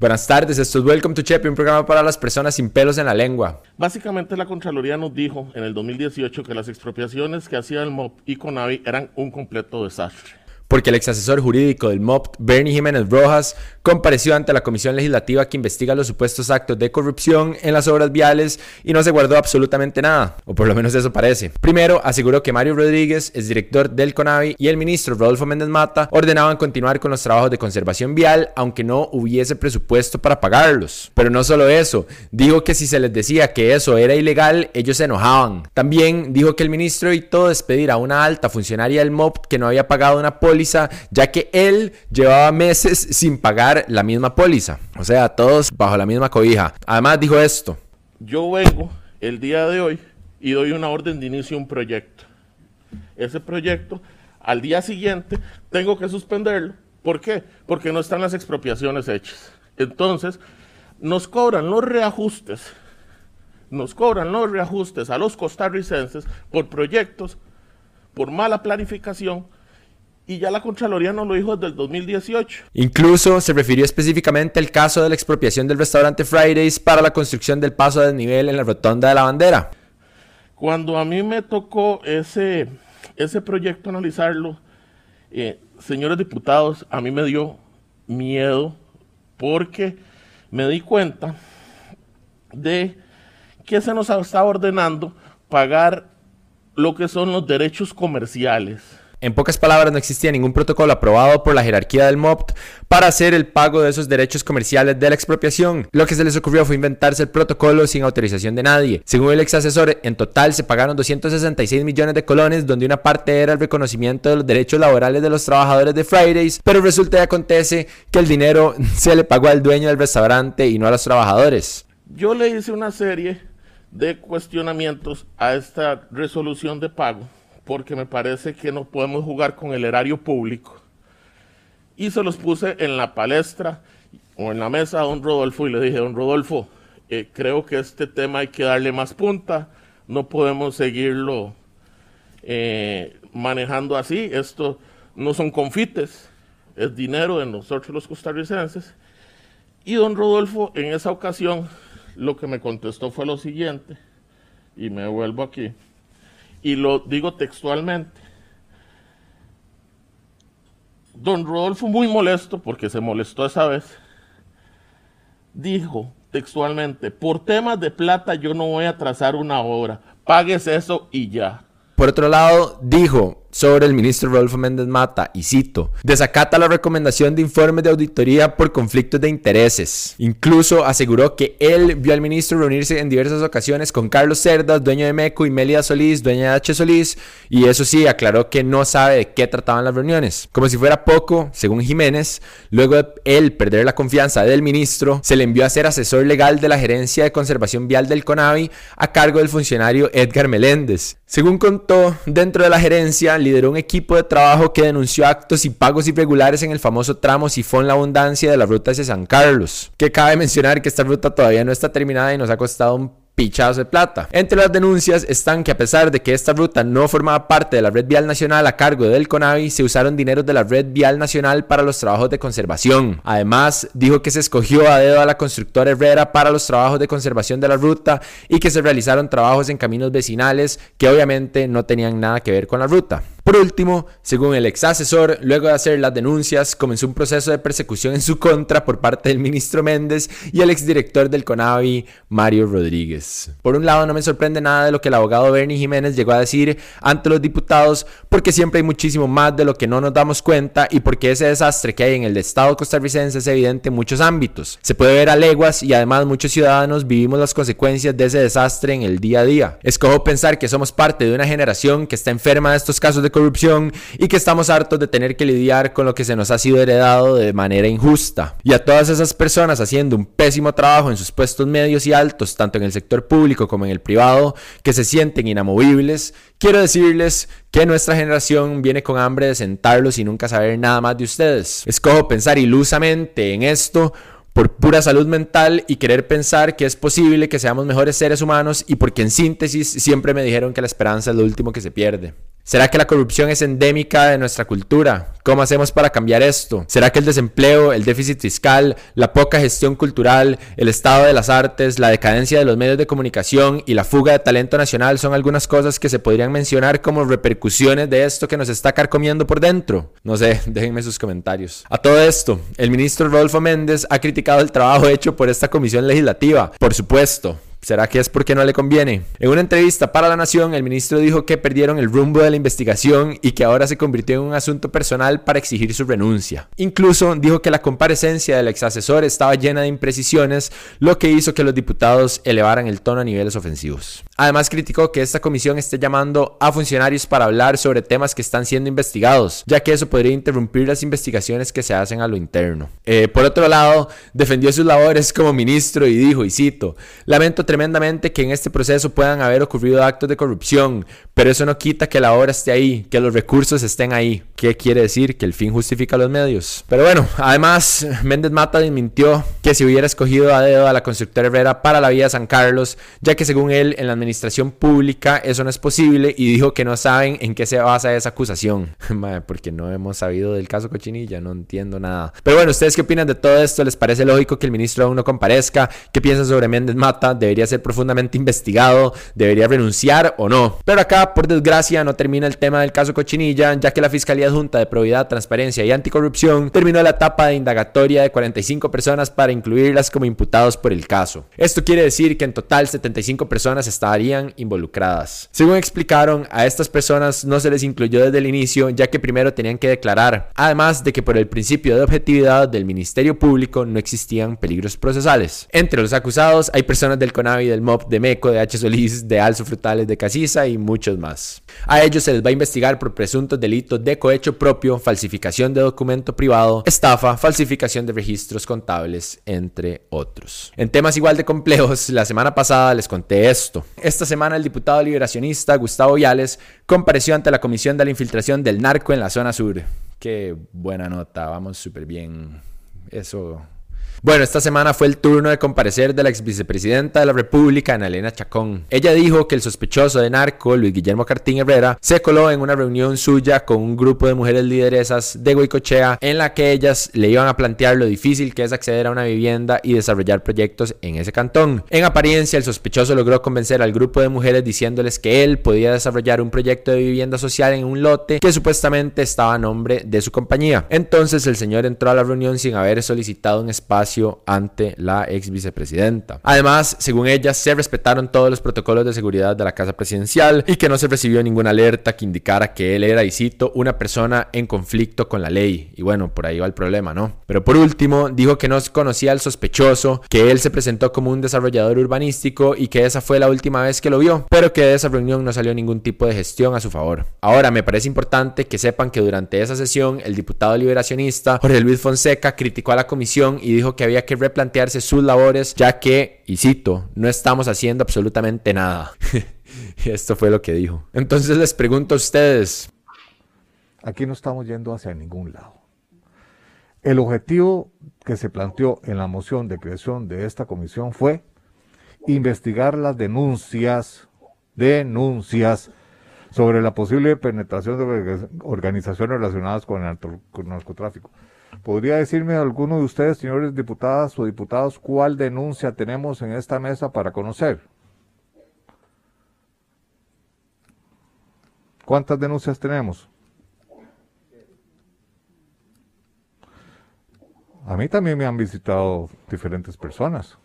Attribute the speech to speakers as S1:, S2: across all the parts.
S1: Buenas tardes, esto es Welcome to Chepe, un programa para las personas sin pelos en la lengua.
S2: Básicamente la Contraloría nos dijo en el 2018 que las expropiaciones que hacía el MOP y Conavi eran un completo desastre
S1: porque el ex asesor jurídico del MOP, Bernie Jiménez Rojas, compareció ante la Comisión Legislativa que investiga los supuestos actos de corrupción en las obras viales y no se guardó absolutamente nada, o por lo menos eso parece. Primero, aseguró que Mario Rodríguez, es director del CONAVI, y el ministro Rodolfo Méndez Mata ordenaban continuar con los trabajos de conservación vial, aunque no hubiese presupuesto para pagarlos. Pero no solo eso, dijo que si se les decía que eso era ilegal, ellos se enojaban. También dijo que el ministro evitó despedir a una alta funcionaria del MOP que no había pagado una ya que él llevaba meses sin pagar la misma póliza. O sea, todos bajo la misma cobija. Además dijo esto.
S2: Yo vengo el día de hoy y doy una orden de inicio a un proyecto. Ese proyecto, al día siguiente, tengo que suspenderlo. ¿Por qué? Porque no están las expropiaciones hechas. Entonces, nos cobran los reajustes, nos cobran los reajustes a los costarricenses por proyectos, por mala planificación, y ya la Contraloría no lo dijo desde el 2018.
S1: Incluso se refirió específicamente al caso de la expropiación del restaurante Fridays para la construcción del paso de desnivel en la rotonda de la bandera.
S2: Cuando a mí me tocó ese, ese proyecto analizarlo, eh, señores diputados, a mí me dio miedo porque me di cuenta de que se nos estaba ordenando pagar lo que son los derechos comerciales
S1: en pocas palabras, no existía ningún protocolo aprobado por la jerarquía del MOPT para hacer el pago de esos derechos comerciales de la expropiación. Lo que se les ocurrió fue inventarse el protocolo sin autorización de nadie. Según el ex asesor, en total se pagaron 266 millones de colones, donde una parte era el reconocimiento de los derechos laborales de los trabajadores de Fridays, pero resulta y acontece que el dinero se le pagó al dueño del restaurante y no a los trabajadores.
S2: Yo le hice una serie de cuestionamientos a esta resolución de pago porque me parece que no podemos jugar con el erario público. Y se los puse en la palestra o en la mesa a don Rodolfo y le dije, don Rodolfo, eh, creo que este tema hay que darle más punta, no podemos seguirlo eh, manejando así, esto no son confites, es dinero de nosotros los costarricenses. Y don Rodolfo en esa ocasión lo que me contestó fue lo siguiente, y me vuelvo aquí y lo digo textualmente. Don Rodolfo, muy molesto, porque se molestó esa vez, dijo textualmente, por temas de plata yo no voy a trazar una obra, pagues eso y ya.
S1: Por otro lado, dijo, sobre el ministro Rodolfo Méndez Mata, y cito, desacata la recomendación de informes de auditoría por conflictos de intereses. Incluso aseguró que él vio al ministro reunirse en diversas ocasiones con Carlos Cerdas, dueño de MECO, y Melida Solís, dueña de H. Solís, y eso sí, aclaró que no sabe de qué trataban las reuniones. Como si fuera poco, según Jiménez, luego de él perder la confianza del ministro, se le envió a ser asesor legal de la gerencia de conservación vial del CONAVI a cargo del funcionario Edgar Meléndez. Según contó, dentro de la gerencia, lideró un equipo de trabajo que denunció actos y pagos irregulares en el famoso tramo Sifón La Abundancia de la ruta hacia San Carlos. Que cabe mencionar que esta ruta todavía no está terminada y nos ha costado un pichados de plata. Entre las denuncias están que a pesar de que esta ruta no formaba parte de la red vial nacional a cargo del CONAVI, se usaron dineros de la red vial nacional para los trabajos de conservación. Además, dijo que se escogió a dedo a la constructora Herrera para los trabajos de conservación de la ruta y que se realizaron trabajos en caminos vecinales que obviamente no tenían nada que ver con la ruta. Por último, según el ex asesor, luego de hacer las denuncias, comenzó un proceso de persecución en su contra por parte del ministro Méndez y el exdirector del CONAVI, Mario Rodríguez. Por un lado, no me sorprende nada de lo que el abogado Bernie Jiménez llegó a decir ante los diputados, porque siempre hay muchísimo más de lo que no nos damos cuenta y porque ese desastre que hay en el Estado costarricense es evidente en muchos ámbitos. Se puede ver a leguas y además muchos ciudadanos vivimos las consecuencias de ese desastre en el día a día. Escojo pensar que somos parte de una generación que está enferma de estos casos de corrupción y que estamos hartos de tener que lidiar con lo que se nos ha sido heredado de manera injusta. Y a todas esas personas haciendo un pésimo trabajo en sus puestos medios y altos, tanto en el sector público como en el privado, que se sienten inamovibles, quiero decirles que nuestra generación viene con hambre de sentarlos y nunca saber nada más de ustedes. Escojo pensar ilusamente en esto por pura salud mental y querer pensar que es posible que seamos mejores seres humanos y porque en síntesis siempre me dijeron que la esperanza es lo último que se pierde. ¿Será que la corrupción es endémica de nuestra cultura? ¿Cómo hacemos para cambiar esto? ¿Será que el desempleo, el déficit fiscal, la poca gestión cultural, el estado de las artes, la decadencia de los medios de comunicación y la fuga de talento nacional son algunas cosas que se podrían mencionar como repercusiones de esto que nos está carcomiendo por dentro? No sé, déjenme sus comentarios. A todo esto, el ministro Rodolfo Méndez ha criticado el trabajo hecho por esta comisión legislativa. Por supuesto, ¿Será que es porque no le conviene? En una entrevista para La Nación, el ministro dijo que perdieron el rumbo de la investigación y que ahora se convirtió en un asunto personal para exigir su renuncia. Incluso dijo que la comparecencia del ex asesor estaba llena de imprecisiones, lo que hizo que los diputados elevaran el tono a niveles ofensivos. Además criticó que esta comisión esté llamando a funcionarios para hablar sobre temas que están siendo investigados, ya que eso podría interrumpir las investigaciones que se hacen a lo interno. Eh, por otro lado, defendió sus labores como ministro y dijo, y cito, lamento tremendamente que en este proceso puedan haber ocurrido actos de corrupción, pero eso no quita que la obra esté ahí, que los recursos estén ahí. ¿Qué quiere decir? Que el fin justifica los medios. Pero bueno, además, Méndez Mata desmintió que se hubiera escogido a dedo a la constructora Herrera para la vía San Carlos, ya que según él, en la administración pública eso no es posible y dijo que no saben en qué se basa esa acusación. porque no hemos sabido del caso Cochinilla, no entiendo nada. Pero bueno, ¿ustedes qué opinan de todo esto? ¿Les parece lógico que el ministro aún no comparezca? ¿Qué piensan sobre Méndez Mata? ¿Debería ser profundamente investigado, debería renunciar o no. Pero acá, por desgracia, no termina el tema del caso Cochinilla, ya que la Fiscalía Adjunta de Probidad, Transparencia y Anticorrupción terminó la etapa de indagatoria de 45 personas para incluirlas como imputados por el caso. Esto quiere decir que en total 75 personas estarían involucradas. Según explicaron, a estas personas no se les incluyó desde el inicio, ya que primero tenían que declarar, además de que por el principio de objetividad del Ministerio Público no existían peligros procesales. Entre los acusados hay personas del CONAVI del MOP, de MECO, de H. Solís, de Alzo Frutales, de Casisa y muchos más. A ellos se les va a investigar por presuntos delitos de cohecho propio, falsificación de documento privado, estafa, falsificación de registros contables, entre otros. En temas igual de complejos, la semana pasada les conté esto. Esta semana el diputado liberacionista Gustavo Viales compareció ante la Comisión de la Infiltración del Narco en la zona sur. Qué buena nota, vamos súper bien. Eso bueno, esta semana fue el turno de comparecer de la ex vicepresidenta de la República, Ana Elena Chacón. Ella dijo que el sospechoso de narco, Luis Guillermo Cartín Herrera, se coló en una reunión suya con un grupo de mujeres lideresas de Goicochea en la que ellas le iban a plantear lo difícil que es acceder a una vivienda y desarrollar proyectos en ese cantón. En apariencia, el sospechoso logró convencer al grupo de mujeres diciéndoles que él podía desarrollar un proyecto de vivienda social en un lote que supuestamente estaba a nombre de su compañía. Entonces el señor entró a la reunión sin haber solicitado un espacio ante la ex vicepresidenta. Además, según ella, se respetaron todos los protocolos de seguridad de la casa presidencial y que no se recibió ninguna alerta que indicara que él era, y cito, una persona en conflicto con la ley. Y bueno, por ahí va el problema, ¿no? Pero por último, dijo que no conocía al sospechoso, que él se presentó como un desarrollador urbanístico y que esa fue la última vez que lo vio, pero que de esa reunión no salió ningún tipo de gestión a su favor. Ahora, me parece importante que sepan que durante esa sesión, el diputado liberacionista Jorge Luis Fonseca criticó a la comisión y dijo que había que replantearse sus labores, ya que, y cito, no estamos haciendo absolutamente nada. Esto fue lo que dijo. Entonces les pregunto a ustedes.
S3: Aquí no estamos yendo hacia ningún lado. El objetivo que se planteó en la moción de creación de esta comisión fue investigar las denuncias, denuncias sobre la posible penetración de organizaciones relacionadas con el narcotráfico. ¿Podría decirme alguno de ustedes, señores diputadas o diputados, cuál denuncia tenemos en esta mesa para conocer? ¿Cuántas denuncias tenemos? A mí también me han visitado diferentes personas.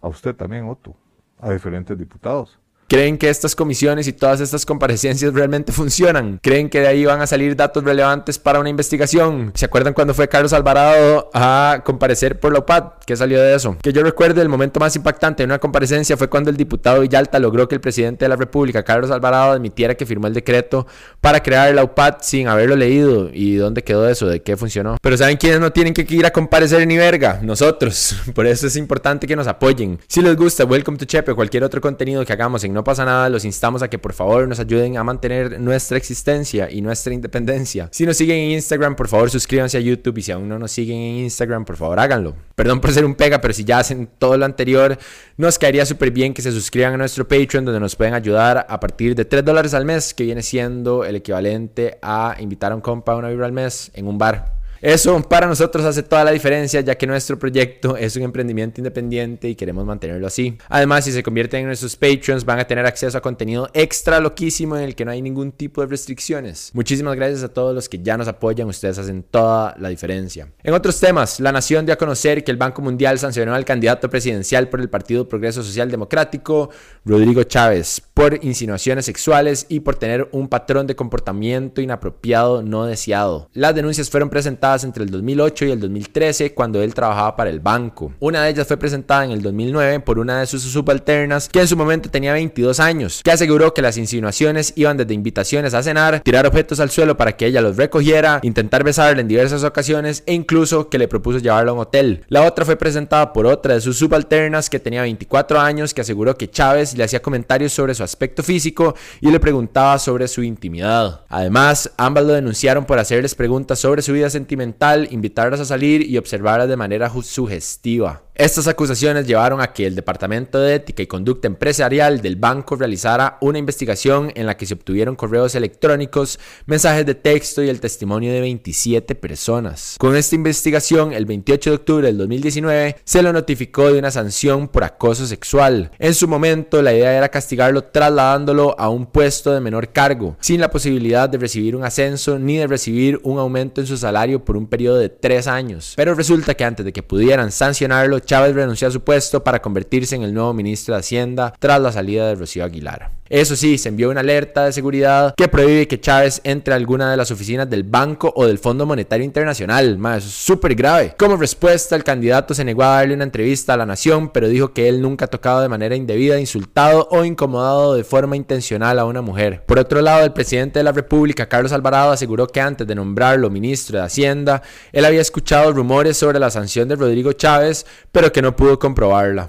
S3: A usted también, Otto. A diferentes diputados.
S1: ¿Creen que estas comisiones y todas estas comparecencias realmente funcionan? ¿Creen que de ahí van a salir datos relevantes para una investigación? ¿Se acuerdan cuando fue Carlos Alvarado a comparecer por la UPAD? ¿Qué salió de eso? Que yo recuerde el momento más impactante en una comparecencia fue cuando el diputado Villalta logró que el presidente de la República, Carlos Alvarado, admitiera que firmó el decreto para crear la UPAD sin haberlo leído. ¿Y dónde quedó eso? ¿De qué funcionó? Pero ¿saben quiénes no tienen que ir a comparecer ni verga? Nosotros. Por eso es importante que nos apoyen. Si les gusta, Welcome to Chepe o cualquier otro contenido que hagamos en No pasa nada, los instamos a que por favor nos ayuden a mantener nuestra existencia y nuestra independencia. Si nos siguen en Instagram, por favor suscríbanse a YouTube y si aún no nos siguen en Instagram, por favor háganlo. Perdón por ser un pega, pero si ya hacen todo lo anterior, nos caería súper bien que se suscriban a nuestro Patreon donde nos pueden ayudar a partir de 3 dólares al mes, que viene siendo el equivalente a invitar a un compa a una vibra al mes en un bar. Eso para nosotros hace toda la diferencia ya que nuestro proyecto es un emprendimiento independiente y queremos mantenerlo así. Además, si se convierten en nuestros Patreons van a tener acceso a contenido extra loquísimo en el que no hay ningún tipo de restricciones. Muchísimas gracias a todos los que ya nos apoyan, ustedes hacen toda la diferencia. En otros temas, la Nación dio a conocer que el Banco Mundial sancionó al candidato presidencial por el Partido Progreso Social Democrático, Rodrigo Chávez, por insinuaciones sexuales y por tener un patrón de comportamiento inapropiado no deseado. Las denuncias fueron presentadas entre el 2008 y el 2013 cuando él trabajaba para el banco. Una de ellas fue presentada en el 2009 por una de sus subalternas que en su momento tenía 22 años, que aseguró que las insinuaciones iban desde invitaciones a cenar, tirar objetos al suelo para que ella los recogiera, intentar besarle en diversas ocasiones e incluso que le propuso llevarlo a un hotel. La otra fue presentada por otra de sus subalternas que tenía 24 años que aseguró que Chávez le hacía comentarios sobre su aspecto físico y le preguntaba sobre su intimidad. Además, ambas lo denunciaron por hacerles preguntas sobre su vida sentimental invitarlas a salir y observarlas de manera sugestiva. Estas acusaciones llevaron a que el Departamento de Ética y Conducta Empresarial del banco realizara una investigación en la que se obtuvieron correos electrónicos, mensajes de texto y el testimonio de 27 personas. Con esta investigación, el 28 de octubre del 2019, se lo notificó de una sanción por acoso sexual. En su momento, la idea era castigarlo trasladándolo a un puesto de menor cargo, sin la posibilidad de recibir un ascenso ni de recibir un aumento en su salario por un periodo de tres años. Pero resulta que antes de que pudieran sancionarlo, Chávez renunció a su puesto para convertirse en el nuevo ministro de Hacienda tras la salida de Rocío Aguilar. Eso sí, se envió una alerta de seguridad que prohíbe que Chávez entre a alguna de las oficinas del banco o del Fondo Monetario Internacional. Más, súper grave. Como respuesta, el candidato se negó a darle una entrevista a la Nación, pero dijo que él nunca ha tocado de manera indebida, insultado o incomodado de forma intencional a una mujer. Por otro lado, el presidente de la República, Carlos Alvarado, aseguró que antes de nombrarlo ministro de Hacienda, él había escuchado rumores sobre la sanción de Rodrigo Chávez, pero que no pudo comprobarla.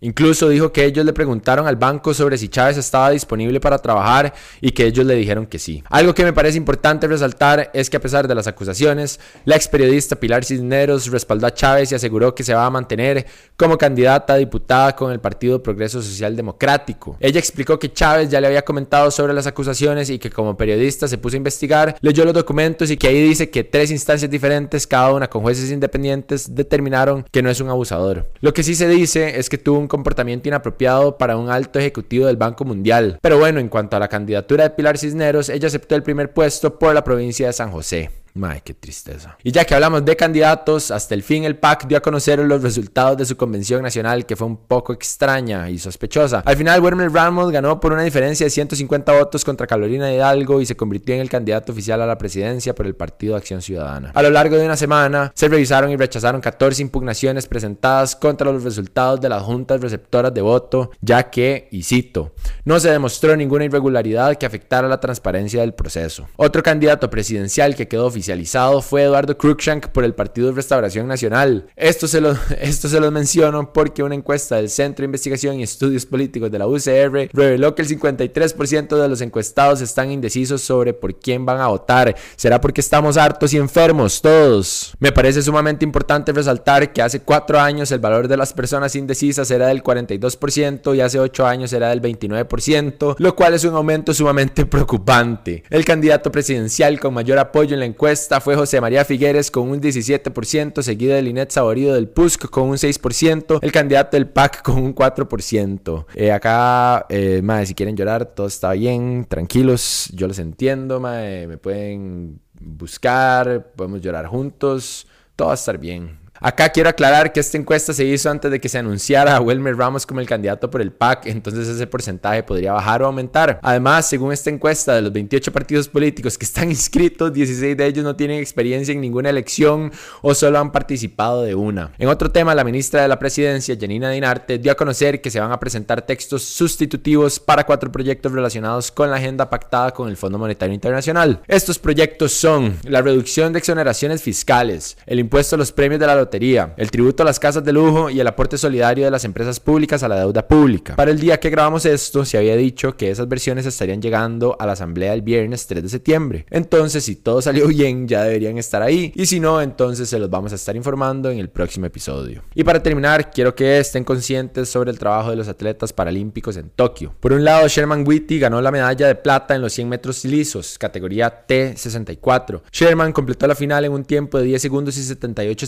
S1: Incluso dijo que ellos le preguntaron al banco sobre si Chávez estaba disponible para trabajar y que ellos le dijeron que sí. Algo que me parece importante resaltar es que a pesar de las acusaciones, la ex periodista Pilar Cisneros respaldó a Chávez y aseguró que se va a mantener como candidata a diputada con el Partido Progreso Social Democrático. Ella explicó que Chávez ya le había comentado sobre las acusaciones y que como periodista se puso a investigar, leyó los documentos y que ahí dice que tres instancias diferentes, cada una con jueces independientes, determinaron que no es un abusador. Lo que sí se dice es que tuvo un comportamiento inapropiado para un alto ejecutivo del Banco Mundial. Pero bueno, en cuanto a la candidatura de Pilar Cisneros, ella aceptó el primer puesto por la provincia de San José. Ay, qué tristeza. Y ya que hablamos de candidatos, hasta el fin el PAC dio a conocer los resultados de su convención nacional, que fue un poco extraña y sospechosa. Al final, Werner Ramos ganó por una diferencia de 150 votos contra Carolina Hidalgo y se convirtió en el candidato oficial a la presidencia por el Partido Acción Ciudadana. A lo largo de una semana, se revisaron y rechazaron 14 impugnaciones presentadas contra los resultados de las juntas receptoras de voto, ya que, y cito, no se demostró ninguna irregularidad que afectara la transparencia del proceso. Otro candidato presidencial que quedó oficial fue Eduardo Cruikshank por el Partido de Restauración Nacional. Esto se, lo, esto se los menciono porque una encuesta del Centro de Investigación y Estudios Políticos de la UCR reveló que el 53% de los encuestados están indecisos sobre por quién van a votar. ¿Será porque estamos hartos y enfermos todos? Me parece sumamente importante resaltar que hace cuatro años el valor de las personas indecisas era del 42% y hace ocho años era del 29%, lo cual es un aumento sumamente preocupante. El candidato presidencial con mayor apoyo en la encuesta esta fue José María Figueres con un 17%, seguido de Linet Saborido del PUSC con un 6%, el candidato del PAC con un 4%. Eh, acá, eh, si quieren llorar, todo está bien, tranquilos, yo los entiendo, me pueden buscar, podemos llorar juntos, todo va a estar bien. Acá quiero aclarar que esta encuesta se hizo antes de que se anunciara a Wilmer Ramos como el candidato por el PAC, entonces ese porcentaje podría bajar o aumentar. Además, según esta encuesta, de los 28 partidos políticos que están inscritos, 16 de ellos no tienen experiencia en ninguna elección o solo han participado de una. En otro tema, la ministra de la Presidencia, Janina Dinarte, dio a conocer que se van a presentar textos sustitutivos para cuatro proyectos relacionados con la agenda pactada con el Fondo Monetario Internacional. Estos proyectos son la reducción de exoneraciones fiscales, el impuesto a los premios de la el tributo a las casas de lujo y el aporte solidario de las empresas públicas a la deuda pública. Para el día que grabamos esto, se había dicho que esas versiones estarían llegando a la asamblea el viernes 3 de septiembre. Entonces, si todo salió bien, ya deberían estar ahí. Y si no, entonces se los vamos a estar informando en el próximo episodio. Y para terminar, quiero que estén conscientes sobre el trabajo de los atletas paralímpicos en Tokio. Por un lado, Sherman Whitty ganó la medalla de plata en los 100 metros lisos, categoría T64. Sherman completó la final en un tiempo de 10 segundos y 78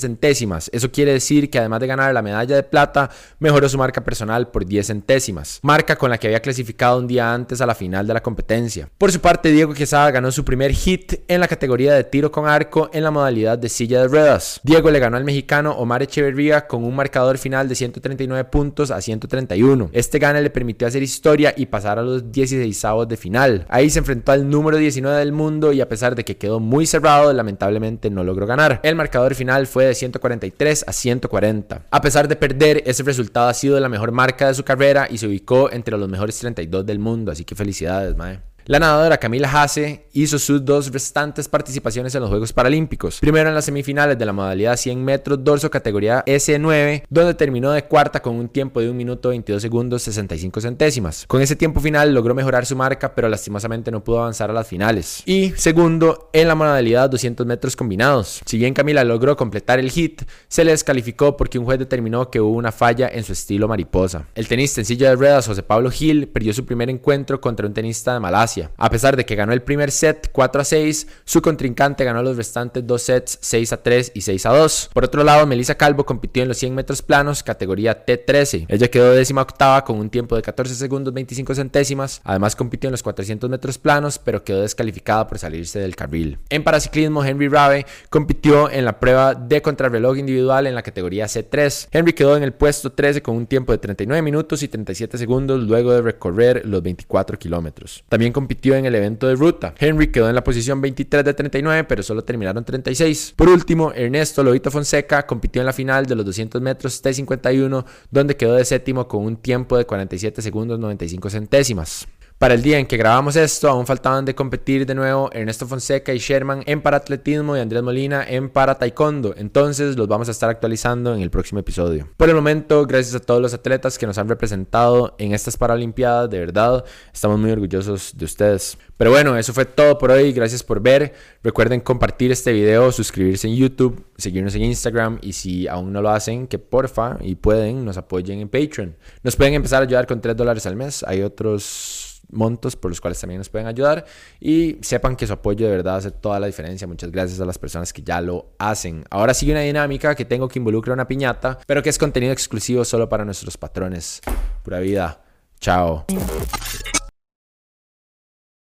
S1: Eso quiere decir que además de ganar la medalla de plata, mejoró su marca personal por 10 centésimas, marca con la que había clasificado un día antes a la final de la competencia. Por su parte, Diego Quesada ganó su primer hit en la categoría de tiro con arco en la modalidad de silla de ruedas. Diego le ganó al mexicano Omar Echeverría con un marcador final de 139 puntos a 131. Este gane le permitió hacer historia y pasar a los 16 avos de final. Ahí se enfrentó al número 19 del mundo y a pesar de que quedó muy cerrado, lamentablemente no logró ganar. El marcador final fue de 143 a 140. A pesar de perder, ese resultado ha sido la mejor marca de su carrera y se ubicó entre los mejores 32 del mundo, así que felicidades, mae. La nadadora Camila Hasse hizo sus dos restantes participaciones en los Juegos Paralímpicos. Primero en las semifinales de la modalidad 100 metros dorso categoría S9, donde terminó de cuarta con un tiempo de 1 minuto 22 segundos 65 centésimas. Con ese tiempo final logró mejorar su marca, pero lastimosamente no pudo avanzar a las finales. Y segundo en la modalidad 200 metros combinados. Si bien Camila logró completar el hit, se le descalificó porque un juez determinó que hubo una falla en su estilo mariposa. El tenista en silla de ruedas José Pablo Gil perdió su primer encuentro contra un tenista de Malasia a pesar de que ganó el primer set 4 a 6, su contrincante ganó los restantes dos sets 6 a 3 y 6 a 2. Por otro lado, Melissa Calvo compitió en los 100 metros planos categoría T13. Ella quedó décima octava con un tiempo de 14 segundos 25 centésimas. Además compitió en los 400 metros planos, pero quedó descalificada por salirse del carril. En paraciclismo, Henry Rabe compitió en la prueba de contrarreloj individual en la categoría C3. Henry quedó en el puesto 13 con un tiempo de 39 minutos y 37 segundos luego de recorrer los 24 kilómetros. También compitió en el evento de ruta. Henry quedó en la posición 23 de 39, pero solo terminaron 36. Por último, Ernesto Lobito Fonseca compitió en la final de los 200 metros T51, donde quedó de séptimo con un tiempo de 47 segundos 95 centésimas. Para el día en que grabamos esto, aún faltaban de competir de nuevo Ernesto Fonseca y Sherman en paratletismo y Andrés Molina en para taekwondo. Entonces los vamos a estar actualizando en el próximo episodio. Por el momento, gracias a todos los atletas que nos han representado en estas Paralimpiadas. De verdad, estamos muy orgullosos de ustedes. Pero bueno, eso fue todo por hoy. Gracias por ver. Recuerden compartir este video, suscribirse en YouTube, seguirnos en Instagram y si aún no lo hacen, que porfa y pueden, nos apoyen en Patreon. Nos pueden empezar a ayudar con 3 dólares al mes. Hay otros montos por los cuales también nos pueden ayudar y sepan que su apoyo de verdad hace toda la diferencia. Muchas gracias a las personas que ya lo hacen. Ahora sigue una dinámica que tengo que involucra una piñata, pero que es contenido exclusivo solo para nuestros patrones. Pura vida. Chao.